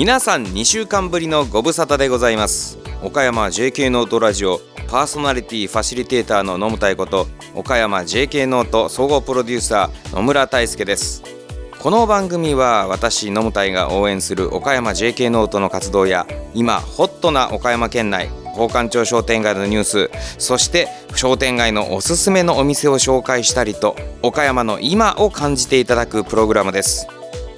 皆さん2週間ぶりのご無沙汰でございます。岡山 JK ノートラジオパーソナリティファシリテーターの野村太こと岡山 JK ノート総合プロデューサー野村大輔です。この番組は私野村太が応援する岡山 JK ノートの活動や今ホットな岡山県内奉還町商店街のニュースそして商店街のおすすめのお店を紹介したりと岡山の今を感じていただくプログラムです。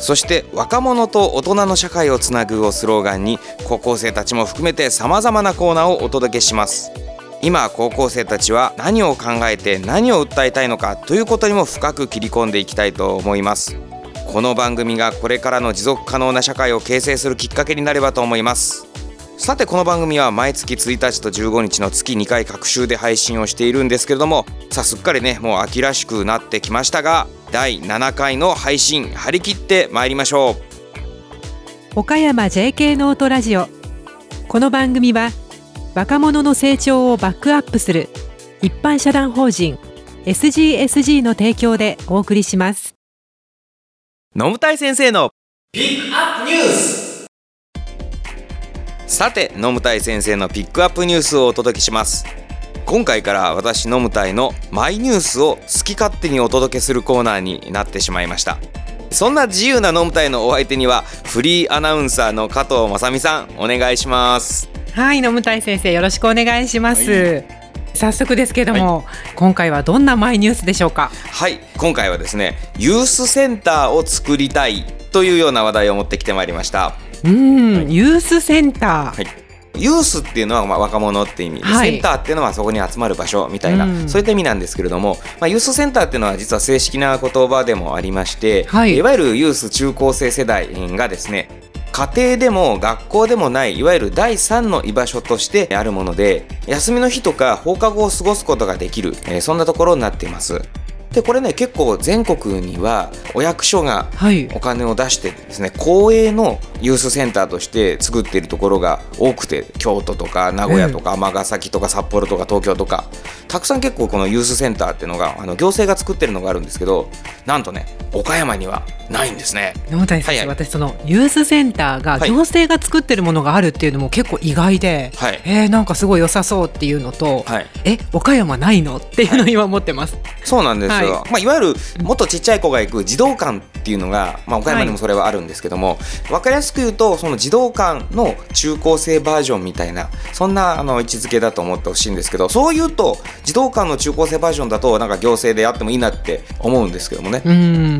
そして若者と大人の社会をつなぐをスローガンに高校生たちも含めてさまざまなコーナーをお届けします。今高校生たちは何を考えて何を訴えたいのかということにも深く切り込んでいきたいと思います。この番組がこれからの持続可能な社会を形成するきっかけになればと思います。さてこの番組は毎月1日と15日の月2回各週で配信をしているんですけれどもさあすっかりねもう秋らしくなってきましたが第7回の配信張り切ってまいりましょう。岡山 JK ノートラジオ。この番組は若者の成長をバックアップする一般社団法人 SGSG の提供でお送りします。野武大先生のピックアップニュース。さて野武大先生のピックアップニュースをお届けします今回から私野武大のマイニュースを好き勝手にお届けするコーナーになってしまいました。そんな自由な野武大のお相手にはフリーアナウンサーの加藤正美さんお願いします。はい野武大先生よろしくお願いします、はい。早速ですけども、はい、今回はどんなマイニュースでしょうか？はい。今回はですねユースセンターを作りたいというような話題を持ってきてまいりました。うん、はい、ユースセンター、はいユースっていうのはまあ若者って意味、はい、センターっていうのはそこに集まる場所みたいな、うん、そういった意味なんですけれども、まあ、ユースセンターっていうのは実は正式な言葉でもありまして、はい、いわゆるユース中高生世代がですね家庭でも学校でもないいわゆる第3の居場所としてあるもので休みの日とか放課後を過ごすことができる、えー、そんなところになっていますでこれね結構全国にはお役所がお金を出してですね、はい、公営のユースセンターとして作っているところが多くて京都とか名古屋とか尼崎とか札幌とか東京とかたくさん結構このユースセンターっていうのがあの行政が作ってるのがあるんですけどなんとね岡山にはないんですね。野谷先生、はいはい、私そのユースセンターが行政が作ってるものがあるっていうのも結構意外で、はい、えー、なんかすごい良さそうっていうのと、はい、え岡山ないの？っていうのを今思ってます。そうなんですよ。はい、まあいわゆるもっとちっちゃい子が行く児童館っていうのが、まあ、岡山にもそれはあるんですけども、分かりやすく言うとその児童館の中高生バージョンみたいなそんなあの位置づけだと思ってほしいんですけどそう言うと児童館の中高生バージョンだとなんか行政でやってもいいなって思うんですけどもね。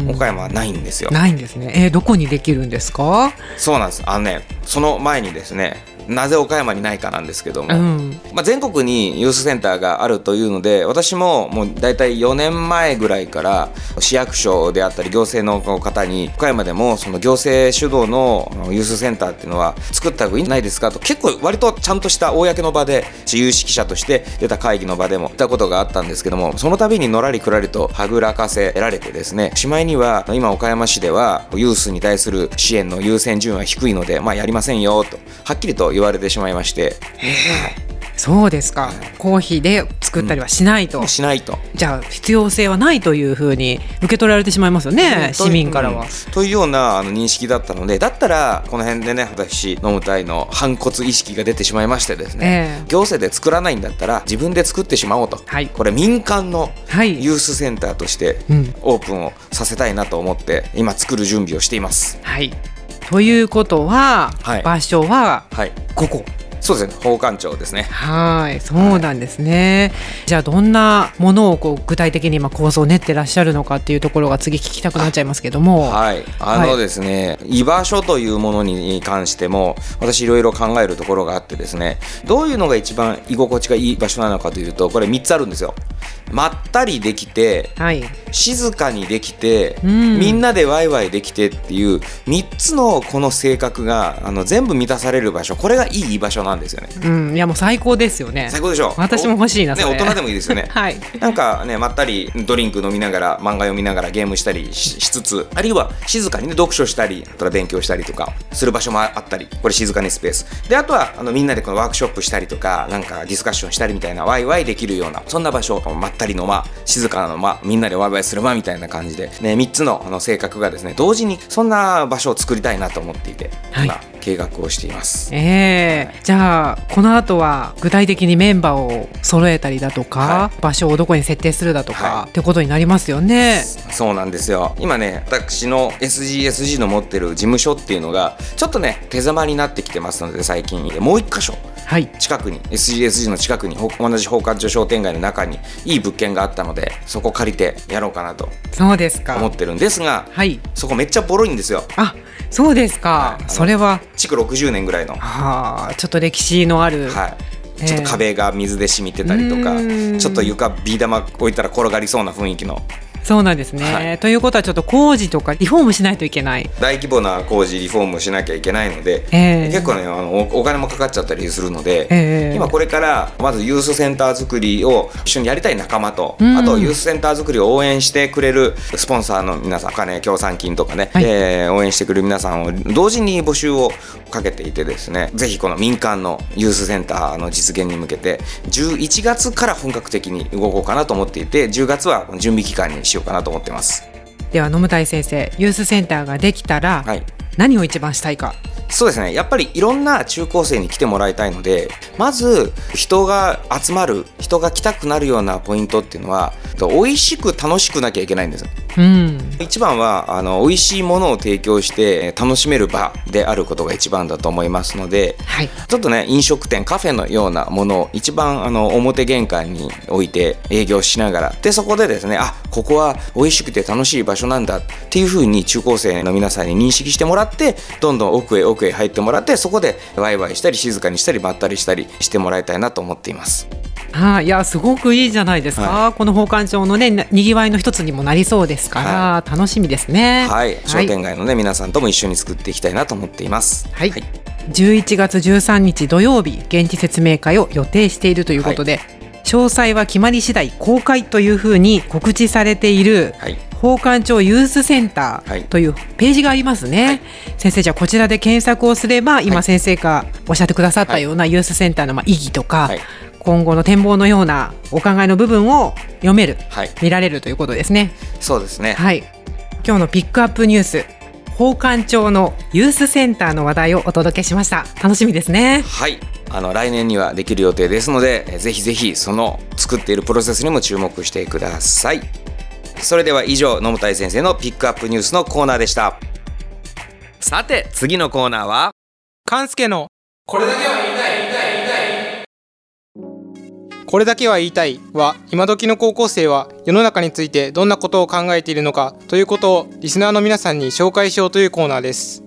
岡山はないんですよ。ないんですね。えー、どこにできるんですか？そうなんです。あのねその前にですねなぜ岡山にないかなんですけども、うん、まあ、全国にユースセンターがあるというので私ももう大体4年前ぐらいから市役所であったり行政の方に岡山でもその行政主導のユースセンターっていうのは作った方がいいんじゃないですかと結構割とちゃんとした公の場で有識者として出た会議の場でも言ったことがあったんですけどもその度にのらりくらりとはぐらかせられてですねしまいには今岡山市ではユースに対する支援の優先順位は低いのでまあやりませんよとはっきりと言われてしまいまして。そうですか、公費で作ったりはしないと、うん、しないと。じゃあ必要性はないというふうに受け取られてしまいますよね、うん、市民からは、うん、というようなあの認識だったのでだったらこの辺でね私飲む隊の反骨意識が出てしまいましてですね、えー、行政で作らないんだったら自分で作ってしまおうと、はい、これ民間のユースセンターとしてオープンをさせたいなと思って今作る準備をしています。はいということは、はい、場所は？ここ、そうですね。宝冠町ですね。はい。そうなんですね、はい、じゃあどんなものをこう具体的に今構想を練ってらっしゃるのかっていうところが次聞きたくなっちゃいますけども。はい。あのですね、はい、居場所というものに関しても私いろいろ考えるところがあってですねどういうのが一番居心地がいい場所なのかというとこれ3つあるんですよまったりできて、はい、静かにできて、うん、みんなでワイワイできてっていう3つのこの性格があの全部満たされる場所これがいい居場所なんですよね。うん、いやもう最高ですよね。最高でしょ？私も欲しいなね、大人でもいいですよね。はい。なんかねまったりドリンク飲みながら漫画読みながらゲームしたりしつつあるいは静かにね読書したりあとは勉強したりとかする場所もあったりこれ静かにスペースであとはあのみんなでこのワークショップしたりとかなんかディスカッションしたりみたいなワイワイできるようなそんな場所まったりの間静かな間みんなでワイワイする間みたいな感じで、ね、3つのあの性格がですね同時にそんな場所を作りたいなと思っていて、はい、今計画をしています。えー、じゃあこの後は具体的にメンバーを揃えたりだとか、は場所をどこに設定するだとか、はいってことになりますよね。そうなんですよ今ね私の SGSG の持ってる事務所っていうのがちょっとね手狭になってきてますので最近もう一箇所はい。近くに SGSG の近くにほ同じ宝冠町商店街の中にいい物件があったのでそこ借りてやろうかなとそうですか。思ってるんですがはい。そこめっちゃボロいんですよあ、そうですか。はいそれは、築60年ぐらいの、はあ、ちょっと歴史のある。はい、えー。ちょっと壁が水で染みてたりとか、ちょっと床ビー玉置いたら転がりそうな雰囲気のそうなんですね、はい。ということはちょっと工事とかリフォームしないといけない。大規模な工事リフォームしなきゃいけないので、えー結構ねあのおお金もかかっちゃったりするので、えー今これからまずユースセンター作りを一緒にやりたい仲間と、うん。あとユースセンター作りを応援してくれるスポンサーの皆さんお金協賛金とかね、はい。えー応援してくれる皆さんを同時に募集をかけていてですねぜひこの民間のユースセンターの実現に向けて11月から本格的に動こうかなと思っていて10月は準備期間にしようかなと思ってます。では野村井先生ユースセンターができたら、はい何を一番したいか。そうですねやっぱりいろんな中高生に来てもらいたいのでまず人が集まる人が来たくなるようなポイントっていうのは美味しく楽しくなきゃいけないんですうん。一番はあの美味しいものを提供して楽しめる場であることが一番だと思いますのではい。ちょっとね飲食店カフェのようなものを一番あの表玄関に置いて営業しながらでそこでですねあここは美味しくて楽しい場所なんだっていうふうに中高生の皆さんに認識してもらってどんどん奥へ奥へ入ってもらってそこでワイワイしたり静かにしたりまったりしたりしてもらいたいなと思っています。はい、いやすごくいいじゃないですか、はこの宝冠町のねなにぎわいの一つにもなりそうですから、楽しみですね。はい、商店街のね、皆さんとも一緒に作っていきたいなと思っています。はい。11月13日土曜日現地説明会を予定しているということで、詳細は決まり次第公開というふうに告知されているはい、宝冠町ユースセンタはい。ーというページがありますね、はい。先生じゃあこちらで検索をすれば今はい。先生がおっしゃってくださったようなユースセンターのまあ意義とか、はい。今後の展望のようなお考えの部分を読めるはい、見られるということですね。そうですね。はい。今日のピックアップニュース宝冠町のユースセンターの話題をお届けしました。楽しみですね。はい、あの来年にはできる予定ですので、えーぜひぜひその作っているプロセスにも注目してください。それでは以上野本先生のピックアップニュースのコーナーでした。さて次のコーナーは勘介のこれだけは言いたい。言いたい。言いたい。これだけは言いたい。は今時の高校生は世の中についてどんなことを考えているのかということをリスナーの皆さんに紹介しようというコーナーです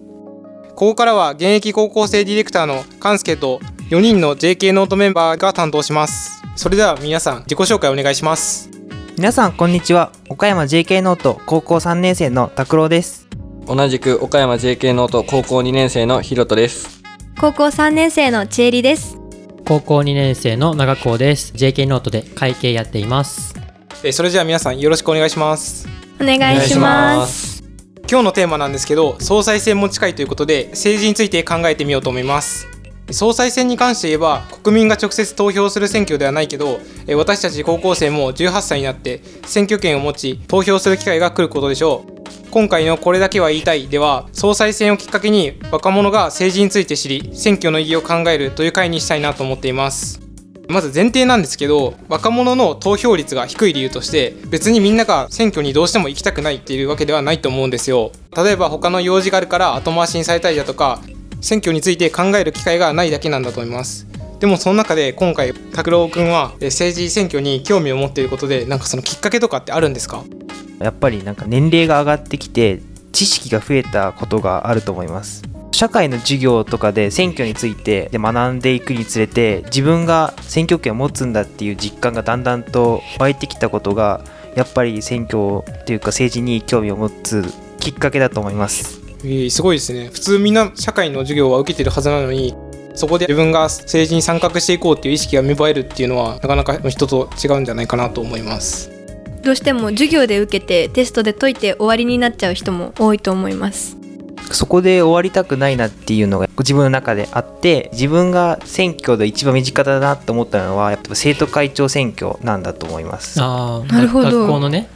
ここからは現役高校生ディレクターの勘介と4人の JK ノートメンバーが担当しますそれでは皆さん自己紹介お願いします皆さんこんにちは岡山 JK ノート高校3年生の拓郎です同じく岡山 JK ノート高校2年生のひろとです。高校3年生のちえりです。高校2年生の長高です。JK ノートで会計やっています。えーそれじゃあ皆さんよろしくお願いしますお願いします。今日のテーマなんですけど総裁選も近いということで政治について考えてみようと思います総裁選に関して言えば国民が直接投票する選挙ではないけど私たち高校生も18歳になって選挙権を持ち投票する機会が来ることでしょう。今回の「これだけは言いたい」では総裁選をきっかけに若者が政治について知り選挙の意義を考えるという回にしたいなと思っています。まず前提なんですけど若者の投票率が低い理由として別にみんなが選挙にどうしても行きたくないっていうわけではないと思うんですよ。例えば他の用事があるから後回しにされたりだとか選挙について考える機会がないだけなんだと思います。でもその中で今回拓郎くんはえ政治選挙に興味を持っていることでなんかそのきっかけとかってあるんですか？やっぱりなんか年齢が上がってきて知識が増えたことがあると思います。社会の授業とかで選挙についてで学んでいくにつれて自分が選挙権を持つんだっていう実感がだんだんと湧いてきたことがやっぱり選挙っていうか政治に興味を持つきっかけだと思います。えーすごいですね普通みんな社会の授業は受けてるはずなのにそこで自分が政治に参画していこうっていう意識が芽生えるっていうのはなかなか人と違うんじゃないかなと思いますどうしても授業で受けてテストで解いて終わりになっちゃう人も多いと思います。そこで終わりたくないなっていうのが自分の中であって自分が選挙で一番身近だなと思ったのはやっぱ生徒会長選挙なんだと思います。あーなるほど。学校のね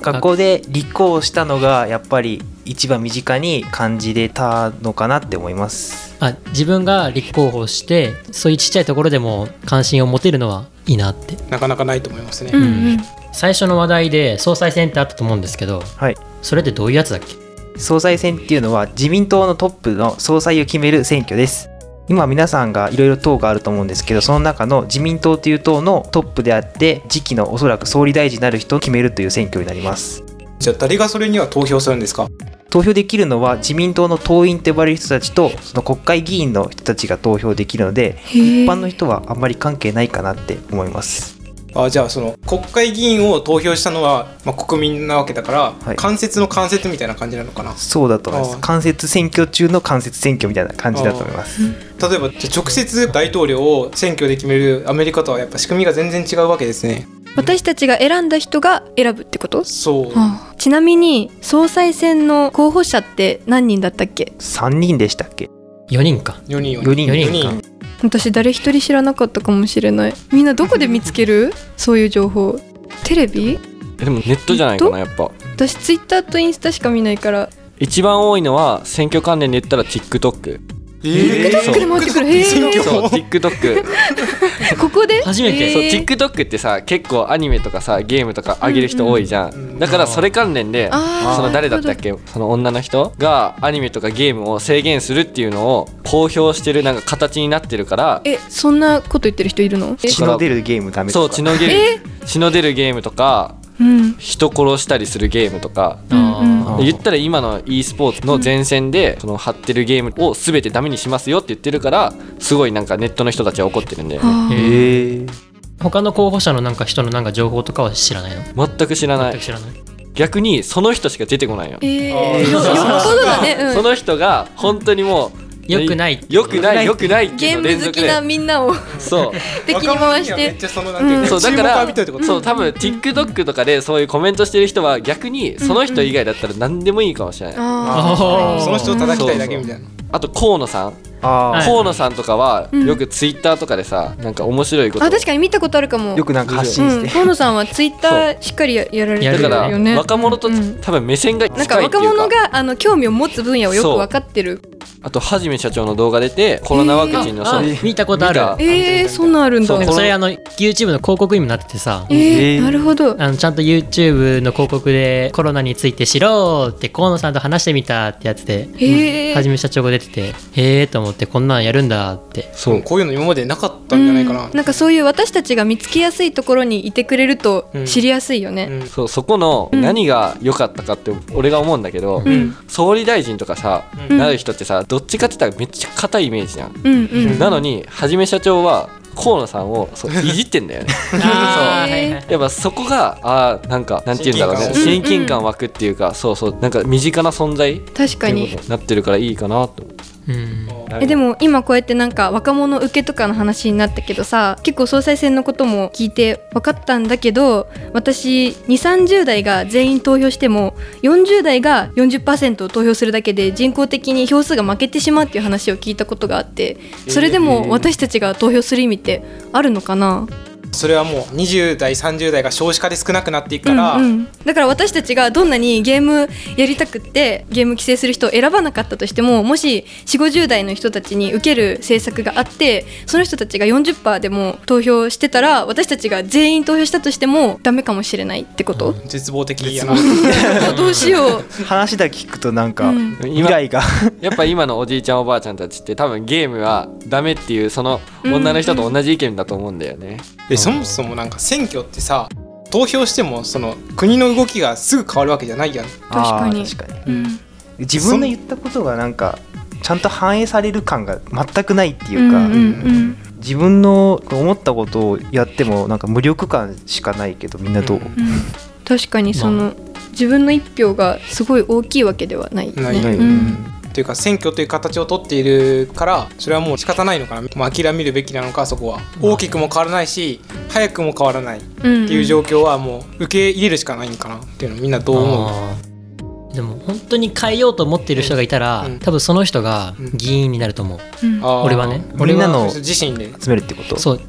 学校。で立候補したのがやっぱり一番身近に感じれたのかなって思います。あ自分が立候補してそういうちっちゃいところでも関心を持てるのはいいなって。なかなかないと思いますね、うん。うん。最初の話題で総裁選ってあったと思うんですけどはい。それってどういうやつだっけ？総裁選っていうのは自民党のトップの総裁を決める選挙です。今皆さんがいろいろ党があると思うんですけどその中の自民党という党のトップであって次期のおそらく総理大臣になる人を決めるという選挙になります。じゃあ誰がそれには投票するんです？か投票できるのは自民党の党員と呼ばれる人たちとその国会議員の人たちが投票できるので一般の人はあんまり関係ないかなって思いますあじゃあその国会議員を投票したのは、まあ、国民なわけだから、はい。間接の間接みたいな感じなのかな？そうだと思います。間接選挙中の間接選挙みたいな感じだと思います。例えばじゃあ直接大統領を選挙で決めるアメリカとはやっぱ仕組みが全然違うわけですね。私たちが選んだ人が選ぶってこと？そう。あちなみに総裁選の候補者って何人だったっけ？3人でしたっけ？4人か。4人4人。4人。四か私誰一人知らなかったかもしれない。みんなどこで見つける？そういう情報。テレビ？えでもネットじゃないかなやっぱ。私ツイッターとインスタしか見ないから。一番多いのは選挙関連で言ったら TikTok えー TikTok で回ってくるへーそう TikTok ここで？初めて。そうえー TikTok ってさ結構アニメとかさゲームとか上げる人多いじゃん、うんうんだからそれ関連でその誰だったっけその女の人がアニメとかゲームを制限するっていうのを公表してるなんか形になってるから。えそんなこと言ってる人いるの？え血の出るゲームダメそとか。う血の出るえ血の出るゲームとかうん人殺したりするゲームとか言ったら今の e スポーツの前線でその貼ってるゲームを全てダメにしますよって言ってるからすごいなんかネットの人たちは怒ってるんだよねへえ他の候補者のなんか人のなんか情報とかは知らないの？全く知らない。全く知らない。逆にその人しか出てこないよえー、あー。よよっぽどだね、うん、その人が本当にもうよくないよくないよくない。ゲーム好きなみんなをそう。敵に回して。そうだからそう多分 TikTok とかでそういうコメントしてる人は逆にその人以外だったら何でもいいかもしれない。あその人を叩きたいだけみたいな。あと河野さん。河野さんとかはうんよく Twitter とかでさなんか面白いこと。あ確かに見たことあるかも。あよくなんか発うん信して、河野さんはツイッターしっかりややられてるやるだからよね若者とうん。多分目線が近いっていうか。なんか若者があの興味を持つ分野をよく分かってるあとはじめ社長の動画出てコロナワクチンのあそう見たことある。見た。えー、そんなんあるんだ。それあの YouTube の広告にもなっててさ。えー、えー。なるほど。あのちゃんと YouTube の広告でコロナについて知ろうって河野さんと話してみたってやつでへー。はじめ社長が出ててへえと思ってこんなんやるんだって。そう。こういうの今までなかったんじゃないかな。うん。なんかそういう私たちが見つけやすいところにいてくれるとうん。知りやすいよね、うん。そうそこのうん。何が良かったかって俺が思うんだけど、うん。総理大臣とかさ、うん。なる人ってさどっちかって言ったらめっちゃ硬いイメージじゃん、うんうん。なのにはじめ社長は河野さんをそう いじってんだよね。そうはいはい。やっぱそこがあーなんかなんて言うんだろうね。親親近感湧くっていうか、そうそうなんか身近な存在確かに。なってるからいいかなと思うんうえでも今こうやってなんか若者受けとかの話になったけどさ結構総裁選のことも聞いて分かったんだけど私2 3 0代が全員投票しても40代が40%を投票するだけで人工的に票数が負けてしまうっていう話を聞いたことがあってそれでも私たちが投票する意味ってあるのかな、それはもう20代30代が少子化で少なくなっていくから、うんうん。だから私たちがどんなにゲームやりたくってゲーム規制する人を選ばなかったとしてももし4 5 0代の人たちに受ける政策があってその人たちが40%でも投票してたら私たちが全員投票したとしてもダメかもしれないってこと、絶望的。やな どうしよう。話だけ聞くとなんかうん。未来が。やっぱ今のおじいちゃんおばあちゃんたちって多分ゲームはダメっていうその女の人と同じ意見だと思うんだよね、でそもそもなんか選挙ってさ投票してもその国の動きがすぐ変わるわけじゃないやん。確かに。確かに。うん。自分の言ったことがなんかちゃんと反映される感が全くないっていうか、うんうんうん。自分の思ったことをやってもなんか無力感しかないけどみんなどう、うんうん。確かにその、自分の一票がすごい大きいわけではないね。ないないうんというか選挙という形を取っているからそれはもう仕方ないのかな、まあ、諦めるべきなのかそこは。大きくも変わらないし早くも変わらないってうん。いう状況はもう受け入れるしかないんかなっていうのみんなどう思う？でも本当に変えようと思っている人がいたら、うん。多分その人が議員になると思う、あー。俺はね。みんなの俺はの自身で。集めるってこと？そう。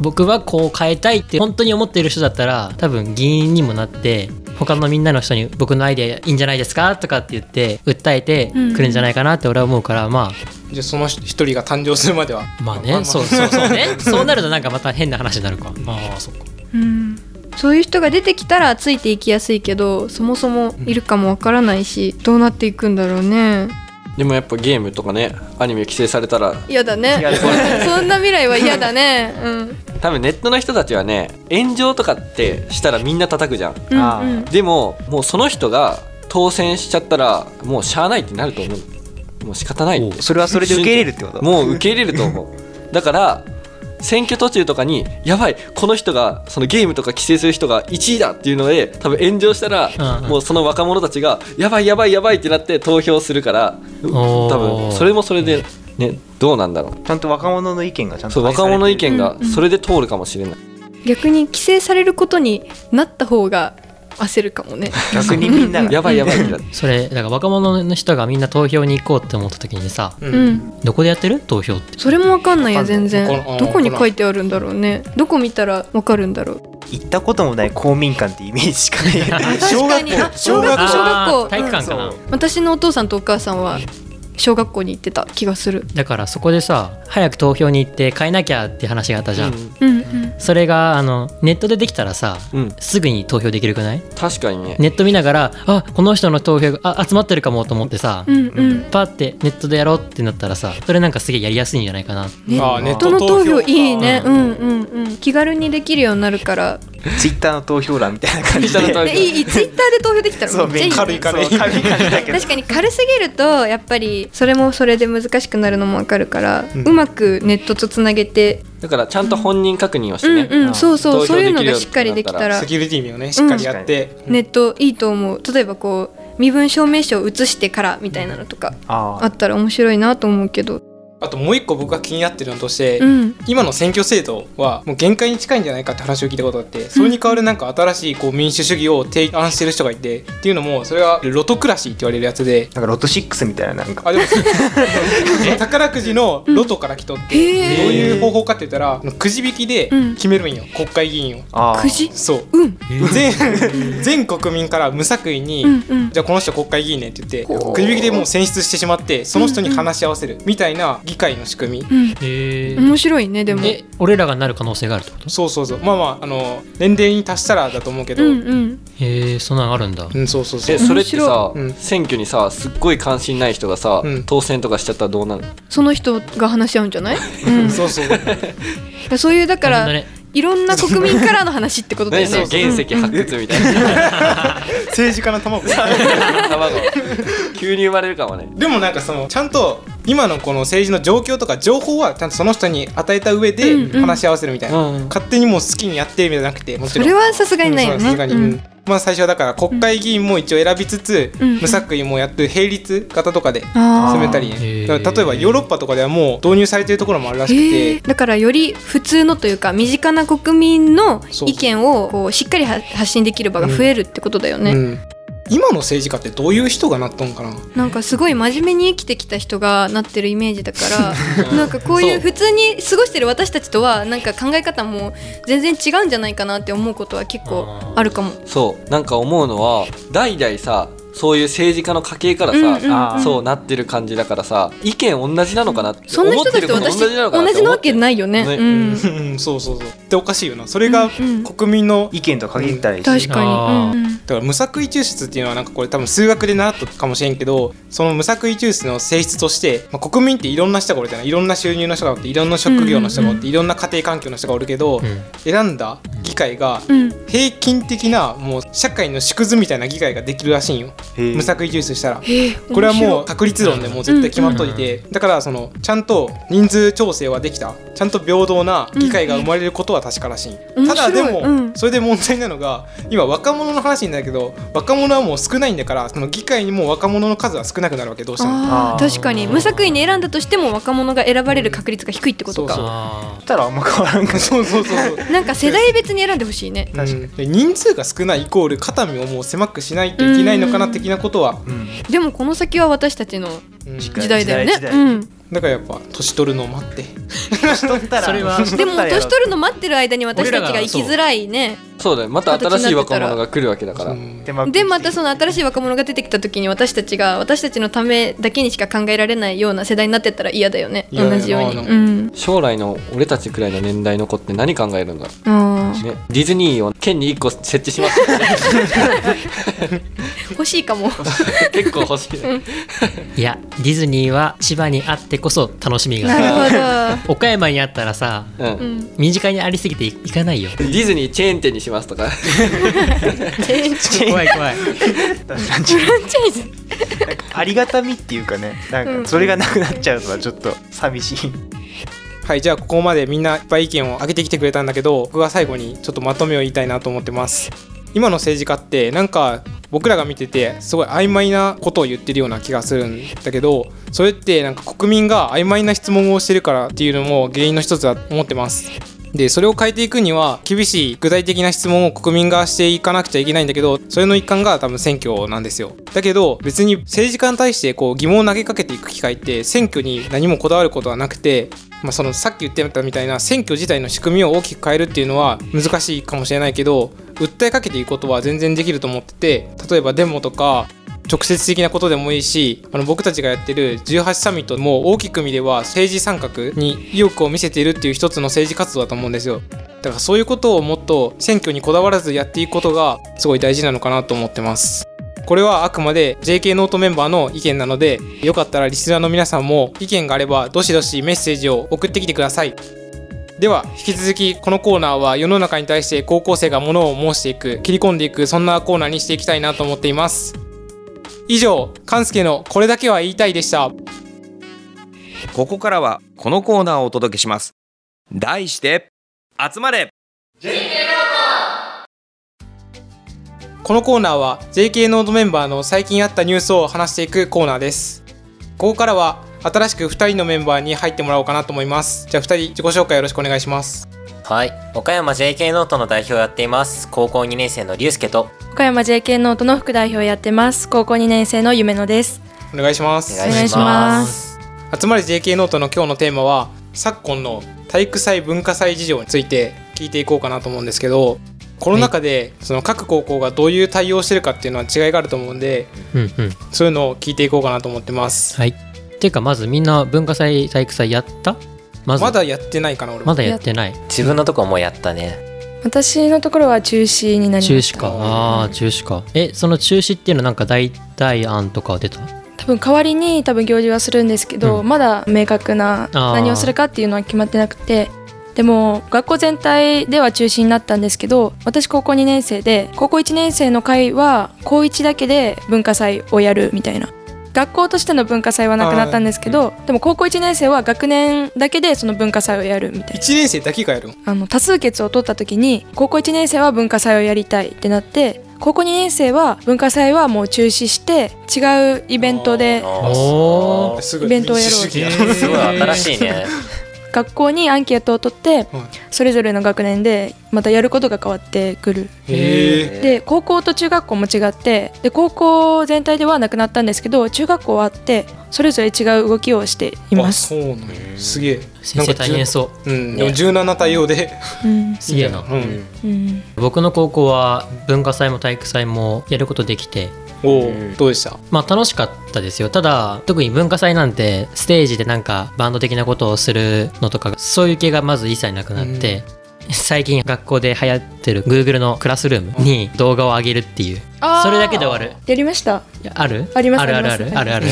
僕はこう変えたいって本当に思っている人だったら多分議員にもなって他のみんなの人に僕のアイデアいいんじゃないですか？とかって言って訴えてくるんじゃないかなって俺は思うから、まじゃあその一人が誕生するまではあ まあね、そうそうそうね。そうなるとなんかまた変な話になるか。ああ。そっかうん。そういう人が出てきたらついていきやすいけどそもそもいるかもわからないしどうなっていくんだろうね。でもやっぱゲームとかねアニメ規制されたら嫌だね。そんな未来は嫌だね。うん多分ネットの人たちはね炎上とかってしたらみんな叩くじゃん。うんあうん。でももうその人が当選しちゃったらもうしゃあないってなると思う。もう仕方ないって。それはそれで受け入れるってこと？もう受け入れると思う。だから選挙途中とかにやばいこの人がそのゲームとか規制する人が1位だっていうので多分炎上したら、もうその若者たちがやばいやばいやばいってなって投票するから多分それもそれでねどうなんだろう。ちゃんと若者の意見がちゃんそうと若者の意見がうんうんそれで通るかもしれない、逆に規制されることになった方が焦るかもね。逆にみんなが。やばいやばい。それだから若者の人がみんな投票に行こうって思った時にさううん。んどこでやってる？投票って。それもわかんないや全然。どこに書いてあるんだろうね。どこ見たらわかるんだろう。行ったこともない公民館ってイメージしかない。小学校。確かに。あ小学校。小学校あー体育館かな、私のお父さんとお母さんは小学校に行ってた気がする。だからそこでさ早く投票に行って変えなきゃって話があったじゃん、うんうんそれがあのネットでできたらさうん、うん、すぐに投票できるくない？確かにね。ネット見ながらあこの人の投票があ集まってるかもと思ってさ、うんうん。パーってネットでやろうってなったらさそれなんかすげえやりやすいんじゃないかな。ネあーネッットの投票いいね。か。うんうんうん。気軽にできるようになるから。ツイッターの投票欄みたいな感じで。いいツイッターで投票できたらそうめっちゃいい軽い軽い軽い確かに軽すぎるとやっぱりそれもそれで難しくなるのもわかるから、ううんまくネットとつなげて。だからちゃんと本人確認をしてうんね、うんそうそう投そういうのがしっかりできたら。セキュリティ面をねしっかりやって、ネットいいと思う例えばこう身分証明書を写してからみたいなのとかああったら面白いなと思うけどあともう一個僕が気になってるのとして、うん。今の選挙制度はもう限界に近いんじゃないかって話を聞いたことがあってそれに代わるなんか新しいこう民主主義を提案してる人がいてっていうのもそれはロトクラシーって言われるやつで。なんかロト6みたいななんか。あでも 宝くじのロトから来とって、へー。どういう方法かって言ったらくじ引きでうん。決めるんよ、国会議員を。くじ？そう。うん。全 全国民から無作為に、うんうん。じゃあこの人国会議員ねって言ってくじ引きでもう選出してしまってその人に話し合わせるみたいな議会の仕組み、うん。へ面白いねでも。え俺らがなる可能性があるってこと？そうそうそう。まあまああの年齢に達したらだと思うけど、ううんんうん。へえそんなのあるんだ。そうそうそう。えそれってさ、うん。選挙にさすっごい関心ない人がさ、うん。当選とかしちゃったらどうなる？その人が話し合うんじゃない、うん、そうそう。そういうだからいろんな国民からの話ってことだよね。の原石発掘みたいな。政治家の卵。卵急に生まれるかもね。でもなんかそのちゃんと今のこの政治の状況とか情報はちゃんとその人に与えた上で話し合わせるみたいな、うんうん。勝手にもう好きにやってみたいなくてもちろん。それはさすがにないよねうん。まあ最初はだから国会議員も一応選びつつ、うん。無作為もやって並立型とかであ進めたりへね例えばヨーロッパとかではもう導入されてるところもあるらしくて。だからより普通のというか身近な国民の意見をこうしっかりは発信できる場が増えるってことだよね、うん今の政治家ってどういう人がなっとんかな？なんかすごい真面目に生きてきた人がなってるイメージだからなんかこういう普通に過ごしてる私たちとはなんか考え方も全然違うんじゃないかなって思うことは結構あるかも。そう。なんか思うのは代々さそういう政治家の家系からさ、うんうんそうなってる感じだからさ意見同じなのかなってそんな人思ってることたちと私同じなのかなって同じなわけないよね。ね。うん。うん。そうそうそう。っておかしいよな。それがうん国民の意見と限ったりし確かに。うんうん。だから無作為抽出っていうのはなんかこれ多分数学で習ったかもしれんけどその無作為抽出の性質として、まあ、国民っていろんな人がおるじゃない？いろんな収入の人がおっていろんな職業の人がおって、いろんな家庭環境の人がおるけど、うん。選んだ議会がうん。平均的なもう社会の縮図みたいな議会ができるらしいんよ無作為抽出したら。これはもう面確率論でもう絶対決まっといて、だからそのちゃんと人数調整はできた。ちゃんと平等な議会が生まれることは確からしい、うん。ただでも、それで問題なのが今若者の話になるけど若者はもう少ないんだからその議会にも若者の数は少なくなるわけどうしても。確かに。無作為に選んだとしても若者が選ばれる確率が低いってことか。そうあたらあんま変わらんか そうそうそうそう。なんか世代別に選んでほしいね。うん。で人数が少ないイコール肩身をもう狭くしないといけないのかな的なことは、でもこの先は私たちのうん。時代だよね。うんだからやっぱ年取るのを待って。取ったら。それは。でも年取るの待ってる間に私たちが生きづらいね。そうだよ。また新しい若者が来るわけだから。う。んでまでまたその新しい若者が出てきた時に私たちが私たちのためだけにしか考えられないような世代になってったら嫌だよね。同じように。うん。将来の俺たちくらいの年代の子って何考えるんだろあう、ね、ディズニーを県に1個設置します。欲しいかも。結構欲しい、いやディズニーは千葉にあってこそ楽しみが。あるなるほ 岡山にあったらさうん。身近にありすぎて行かないよ。ディズニーチェーン店にしますとか。怖い怖い。ありがたみっていうかねなんかそれがなくなっちゃうのはちょっと寂しい。はいじゃあここまでみんないっぱい意見を上げてきてくれたんだけど僕は最後にちょっとまとめを言いたいなと思ってます。今の政治家ってなんか僕らが見ててすごい曖昧なことを言ってるような気がするんだけどそれってなんか国民が曖昧な質問をしてるからっていうのも原因の一つだと思ってます。でそれを変えていくには厳しい具体的な質問を国民がしていかなくちゃいけないんだけどそれの一環が多分選挙なんですよ。だけど別に政治家に対してこう疑問を投げかけていく機会って選挙に何もこだわることはなくてまあ、そのさっき言ってたみたいな選挙自体の仕組みを大きく変えるっていうのは難しいかもしれないけど訴えかけていくことは全然できると思ってて例えばデモとか直接的なことでもいいしあの僕たちがやってる18サミットも大きく見れば政治参画に意欲を見せているっていう一つの政治活動だと思うんですよ。だからそういうことをもっと選挙にこだわらずやっていくことがすごい大事なのかなと思ってます。これはあくまで JK ノートメンバーの意見なのでよかったらリスナーの皆さんも意見があればどしどしメッセージを送ってきてください。では引き続きこのコーナーは世の中に対して高校生がものを申していく切り込んでいくそんなコーナーにしていきたいなと思っています。以上勘介のこれだけは言いたいでした。ここからはこのコーナーをお届けします。題して集まれ。このコーナーは JK ノートメンバーの最近あったニュースを話していくコーナーです。ここからは新しく2人のメンバーに入ってもらおうかなと思います。じゃあ2人自己紹介よろしくお願いしますはい。岡山 JK ノートの代表をやっています。高校2年生の龍介と。岡山 JK ノートの副代表をやってます。高校2年生の夢野です。お願いします。お願いします。集まり JK ノートの今日のテーマは昨今の体育祭文化祭事情について聞いていこうかなと思うんですけどコロナ禍でその各高校がどういう対応をしてるかっていうのは違いがあると思うんでうんうん。そういうのを聞いていこうかなと思ってます。はい。ていうかまずみんな文化祭体育祭やった？まず。まだやってないかな俺まだやってない。自分のとこもうやったね。私のところは中止になりました。中止か。ああー中止か。えその中止っていうのはなんか代替案とかは出た？多分代わりに多分行事はするんですけど、うん。まだ明確な何をするかっていうのは決まってなくて。でも学校全体では中止になったんですけど私高校2年生で高校1年生の会は高1だけで文化祭をやるみたいな学校としての文化祭はなくなったんですけどでも高校1年生は学年だけでその文化祭をやるみたいな。1年生だけがやるのあの多数決を取った時に高校1年生は文化祭をやりたいってなって高校2年生は文化祭はもう中止して違うイベントでイベントをやろう民主主義だすごい。新しいね学校にアンケートを取ってはい。それぞれの学年でまたやることが変わってくる。で高校と中学校も違ってで高校全体ではなくなったんですけど中学校はあってそれぞれ違う動きをしていあます、そうなのすげえ。先生大変そう。うんでも柔軟な対応で。うん。すげえな。うん。うん、僕の高校は文化祭も体育祭もやることできて。おおどうでした？まあ楽しかったですよ。ただ特に文化祭なんてステージでなんかバンド的なことをするのとかそういう系がまず一切なくなって、最近学校で流行ってる Google のクラスルームに動画を上げるっていう。それだけで終わる。やりました。ある？ありますあるあるあるあるある。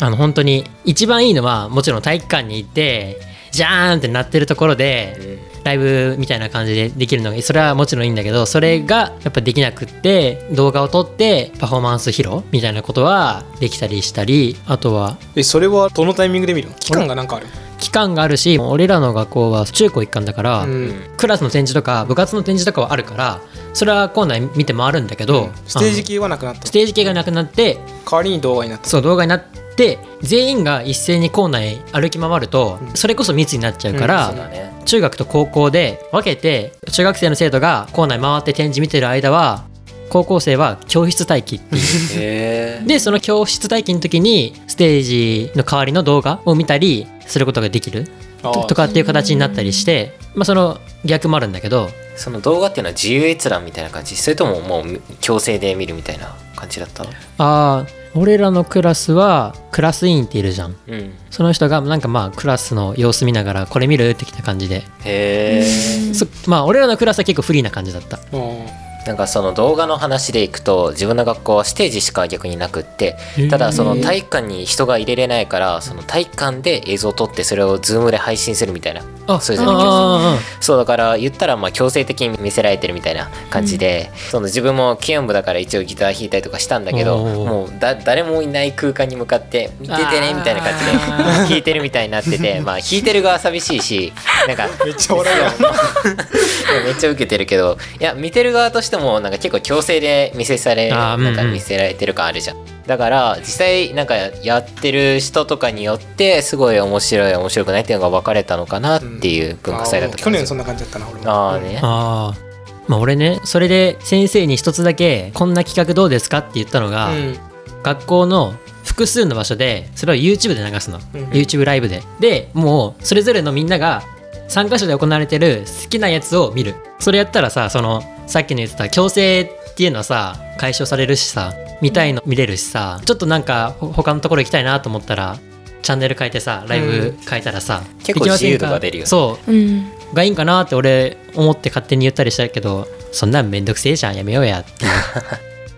あの本当に一番いいのはもちろん体育館に行ってジャーンってなってるところでライブみたいな感じでできるのがそれはもちろんいいんだけどそれがやっぱできなくって動画を撮ってパフォーマンス披露みたいなことはできたりしたりあとはえそれはどのタイミングで見るの？期間がなんかある？期間があるし俺らの学校は中高一貫だから、うん。クラスの展示とか部活の展示とかはあるからそれは校内見て回るんだけど、ステージ系はなくなった。ステージ系がなくなって代わりに動画になった。そう動画になって全員が一斉に校内歩き回ると、それこそ密になっちゃうから、ね。中学と高校で分けて中学生の生徒が校内回って展示見てる間は高校生は教室待機っていう。へでその教室待機の時にステージの代わりの動画を見たりすることができる。あととかっていう形になったりして、まあ、その逆もあるんだけど。その動画っていうのは自由閲覧みたいな感じ？それとももう強制で見るみたいな感じだった？あー俺らのクラスはクラス委員っているじゃん。うん。その人がなんかまあクラスの様子見ながらこれ見るってきた感じで。へえそまあ俺らのクラスは結構フリーな感じだったなんかその動画の話でいくと自分の学校はステージしか逆になくってただその体育館に人が入れれないからその体育館で映像を撮ってそれをズームで配信するみたいなあそれぞれの教あ室そうだから言ったらまあ強制的に見せられてるみたいな感じで、その自分も軽音部だから一応ギター弾いたりとかしたんだけどもうだ誰もいない空間に向かって見ててねみたいな感じで弾いてるみたいになってて まあ弾いてる側寂しいしなんかめっちゃ笑う やんめっちゃ受けてるけどいや見てる側としてもなんか結構強制で見せされなんか見せられてる感あるじゃん。だから実際なんかやってる人とかによってすごい面白い面白くないっていうのが分かれたのかなっていう文化祭だった去年そんな感じだったな俺も。ああね。あーまあ俺ねそれで先生に一つだけこんな企画どうですかって言ったのが、うん。学校の複数の場所でそれを YouTube で流すの、うん。YouTube ライブで。でもうそれぞれのみんなが3箇所で行われてる好きなやつを見る。それやったらさそのさっきの言ってた強制っていうのはさ解消されるしさ見たいの見れるしさちょっとなんかほ他のところ行きたいなと思ったらチャンネル変えてさライブ変えたらさ、結構行きませんか？自由度が出るよね。そう。ん。うがいいんかなって俺思って勝手に言ったりしたけどそんなんめんどくせえじゃんやめようやって。やっ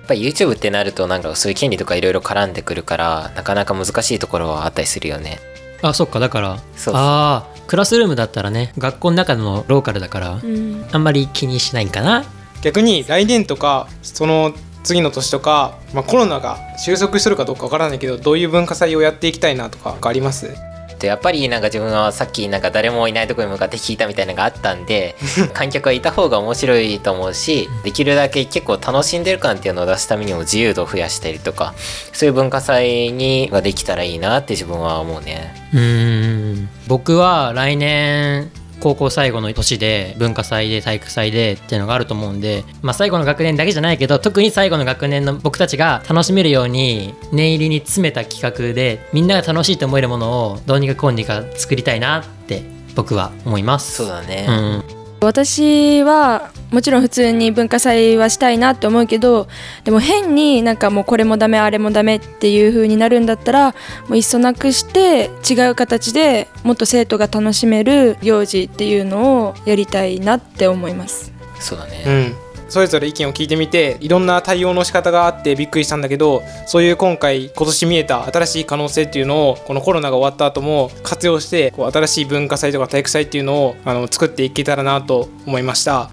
ぱり YouTube ってなるとなんかそういう権利とかいろいろ絡んでくるからなかなか難しいところはあったりするよねあそっかだから。そうそう。ああクラスルームだったらね学校の中のローカルだから、うん。あんまり気にしないんかな。逆に来年とかその次の年とか、まあ、コロナが収束してるかどうかわからないけどどういう文化祭をやっていきたいなとかあります？でやっぱりなんか自分はさっきなんか誰もいないところに向かって弾いたみたいなのがあったんで 観客はいた方が面白いと思うしできるだけ結構楽しんでる感っていうのを出すためにも自由度を増やしたりとかそういう文化祭にができたらいいなって自分は思うね。うーん。僕は来年高校最後の年で文化祭で体育祭でっていうのがあると思うんで、まあ、最後の学年だけじゃないけど特に最後の学年の僕たちが楽しめるように念入りに詰めた企画でみんなが楽しいと思えるものをどうにかこうにか作りたいなって僕は思います。そうだね、うん私はもちろん普通に文化祭はしたいなって思うけどでも変になんかもうこれもダメあれもダメっていう風になるんだったらもういっそなくして違う形でもっと生徒が楽しめる行事っていうのをやりたいなって思います。そうだね、うんそれぞれ意見を聞いてみていろんな対応の仕方があってびっくりしたんだけどそういう今回今年見えた新しい可能性っていうのをこのコロナが終わった後も活用してこう新しい文化祭とか体育祭っていうのをあの作っていけたらなと思いました。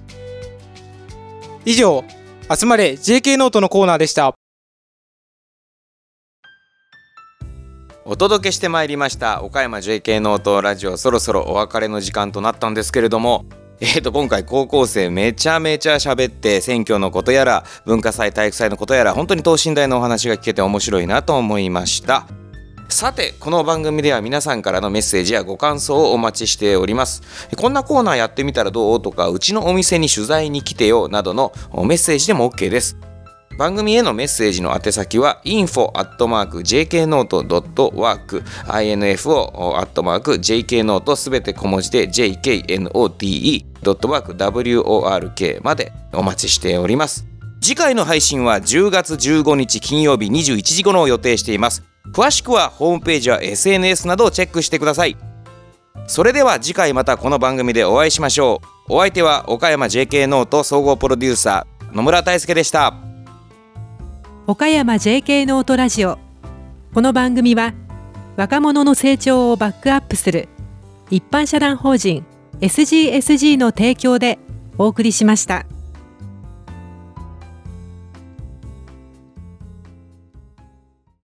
以上集まれ JK ノートのコーナーでした。お届けしてまいりました岡山 JK ノートラジオ。そろそろお別れの時間となったんですけれどもえー、と今回高校生めちゃめちゃ喋って選挙のことやら文化祭体育祭のことやら本当に等身大のお話が聞けて面白いなと思いました。さてこの番組では皆さんからのメッセージやご感想をお待ちしております。こんなコーナーやってみたらどうとかうちのお店に取材に来てよなどのメッセージでも OK です。番組へのメッセージの宛先は info.jknote.work info.jknote すべて小文字で jknote.work までお待ちしております。次回の配信は10月15日金曜日21時頃を予定しています。詳しくはホームページや SNS などをチェックしてください。それでは次回またこの番組でお会いしましょう。お相手は岡山 JK ノート総合プロデューサー野村大輔でした。岡山 JK ノートラジオこの番組は若者の成長をバックアップする一般社団法人 SGSG の提供でお送りしました。